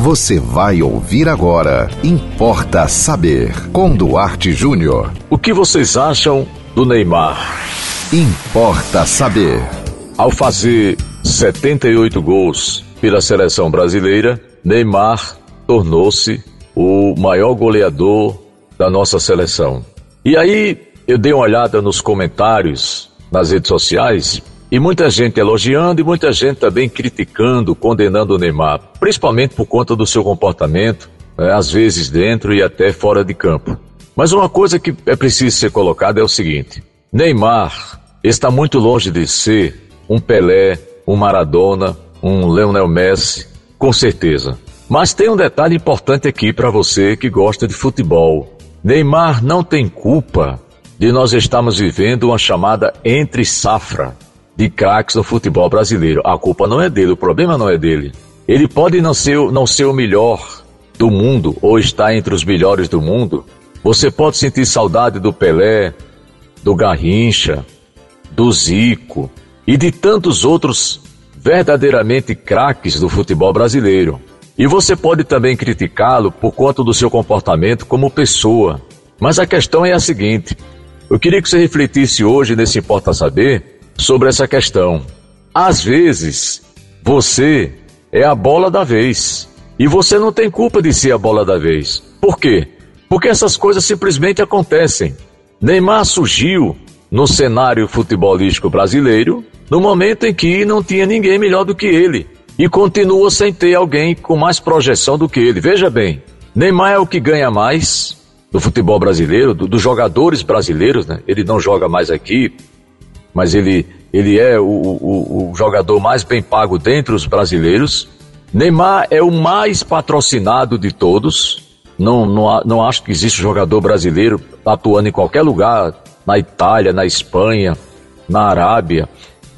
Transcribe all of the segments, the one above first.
Você vai ouvir agora. Importa saber. Com Duarte Júnior. O que vocês acham do Neymar? Importa saber. Ao fazer 78 gols pela seleção brasileira, Neymar tornou-se o maior goleador da nossa seleção. E aí eu dei uma olhada nos comentários nas redes sociais e muita gente elogiando e muita gente também criticando, condenando o Neymar, principalmente por conta do seu comportamento, né, às vezes dentro e até fora de campo. Mas uma coisa que é preciso ser colocada é o seguinte: Neymar está muito longe de ser um Pelé, um Maradona, um Leonel Messi, com certeza. Mas tem um detalhe importante aqui para você que gosta de futebol. Neymar não tem culpa de nós estarmos vivendo uma chamada entre safra de craques no futebol brasileiro. A culpa não é dele, o problema não é dele. Ele pode não ser, não ser o melhor do mundo ou estar entre os melhores do mundo. Você pode sentir saudade do Pelé, do Garrincha, do Zico e de tantos outros verdadeiramente craques do futebol brasileiro. E você pode também criticá-lo por conta do seu comportamento como pessoa. Mas a questão é a seguinte: eu queria que você refletisse hoje nesse Importa Saber sobre essa questão. Às vezes, você é a bola da vez. E você não tem culpa de ser a bola da vez. Por quê? Porque essas coisas simplesmente acontecem. Neymar surgiu no cenário futebolístico brasileiro no momento em que não tinha ninguém melhor do que ele. E continua sem ter alguém com mais projeção do que ele. Veja bem, Neymar é o que ganha mais do futebol brasileiro, do, dos jogadores brasileiros, né? Ele não joga mais aqui, mas ele, ele é o, o, o jogador mais bem pago dentre os brasileiros. Neymar é o mais patrocinado de todos. Não, não, não acho que existe jogador brasileiro atuando em qualquer lugar, na Itália, na Espanha, na Arábia,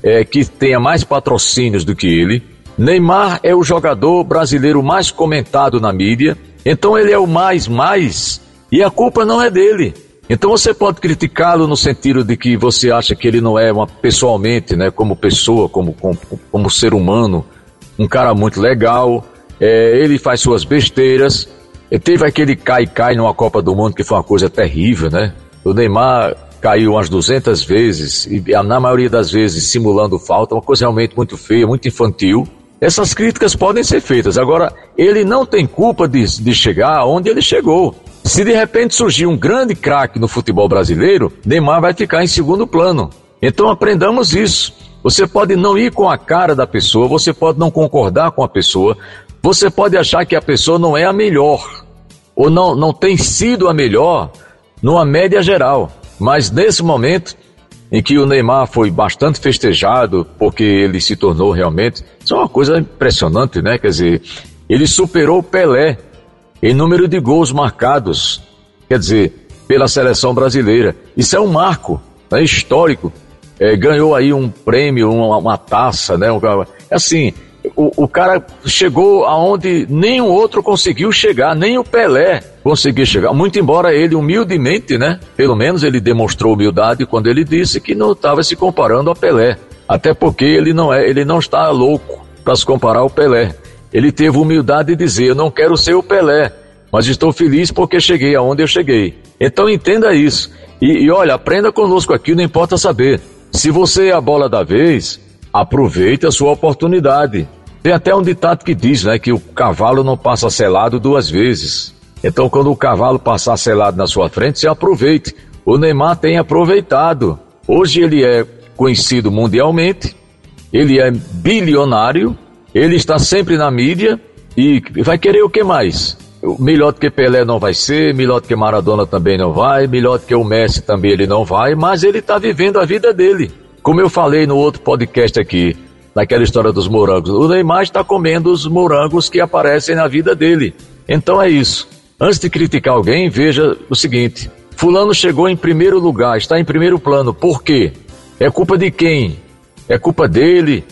é, que tenha mais patrocínios do que ele. Neymar é o jogador brasileiro mais comentado na mídia, então ele é o mais, mais, e a culpa não é dele. Então você pode criticá-lo no sentido de que você acha que ele não é uma pessoalmente, né, como pessoa, como, como, como ser humano, um cara muito legal. É, ele faz suas besteiras. E teve aquele cai-cai numa Copa do Mundo que foi uma coisa terrível, né? O Neymar caiu umas 200 vezes e na maioria das vezes simulando falta, uma coisa realmente muito feia, muito infantil. Essas críticas podem ser feitas. Agora, ele não tem culpa de, de chegar onde ele chegou. Se de repente surgir um grande craque no futebol brasileiro, Neymar vai ficar em segundo plano. Então aprendamos isso. Você pode não ir com a cara da pessoa, você pode não concordar com a pessoa, você pode achar que a pessoa não é a melhor, ou não, não tem sido a melhor numa média geral. Mas nesse momento em que o Neymar foi bastante festejado, porque ele se tornou realmente. Isso é uma coisa impressionante, né? Quer dizer, ele superou o Pelé em número de gols marcados, quer dizer, pela seleção brasileira. Isso é um marco né, histórico. É, ganhou aí um prêmio, uma, uma taça, né? Assim, o, o, cara chegou aonde nenhum outro conseguiu chegar, nem o Pelé conseguiu chegar. Muito embora ele humildemente, né? Pelo menos ele demonstrou humildade quando ele disse que não estava se comparando ao Pelé. Até porque ele não é, ele não está louco para se comparar ao Pelé. Ele teve humildade de dizer: Eu não quero ser o Pelé, mas estou feliz porque cheguei aonde eu cheguei. Então entenda isso. E, e olha, aprenda conosco aqui, não importa saber. Se você é a bola da vez, aproveite a sua oportunidade. Tem até um ditado que diz né, que o cavalo não passa selado duas vezes. Então, quando o cavalo passar selado na sua frente, você aproveite. O Neymar tem aproveitado. Hoje ele é conhecido mundialmente, ele é bilionário ele está sempre na mídia e vai querer o que mais? Melhor do que Pelé não vai ser, melhor do que Maradona também não vai, melhor do que o Messi também ele não vai, mas ele está vivendo a vida dele. Como eu falei no outro podcast aqui, naquela história dos morangos, o Neymar está comendo os morangos que aparecem na vida dele. Então é isso. Antes de criticar alguém, veja o seguinte: Fulano chegou em primeiro lugar, está em primeiro plano. Por quê? É culpa de quem? É culpa dele?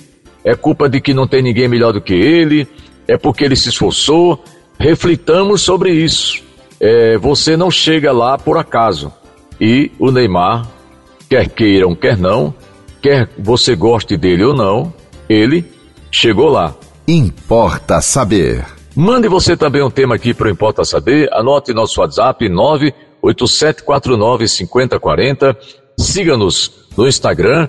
É culpa de que não tem ninguém melhor do que ele, é porque ele se esforçou. Reflitamos sobre isso. É, você não chega lá por acaso. E o Neymar, quer queiram, quer não, quer você goste dele ou não, ele chegou lá. Importa saber. Mande você também um tema aqui para o Importa Saber. Anote nosso WhatsApp 987495040. Siga-nos no Instagram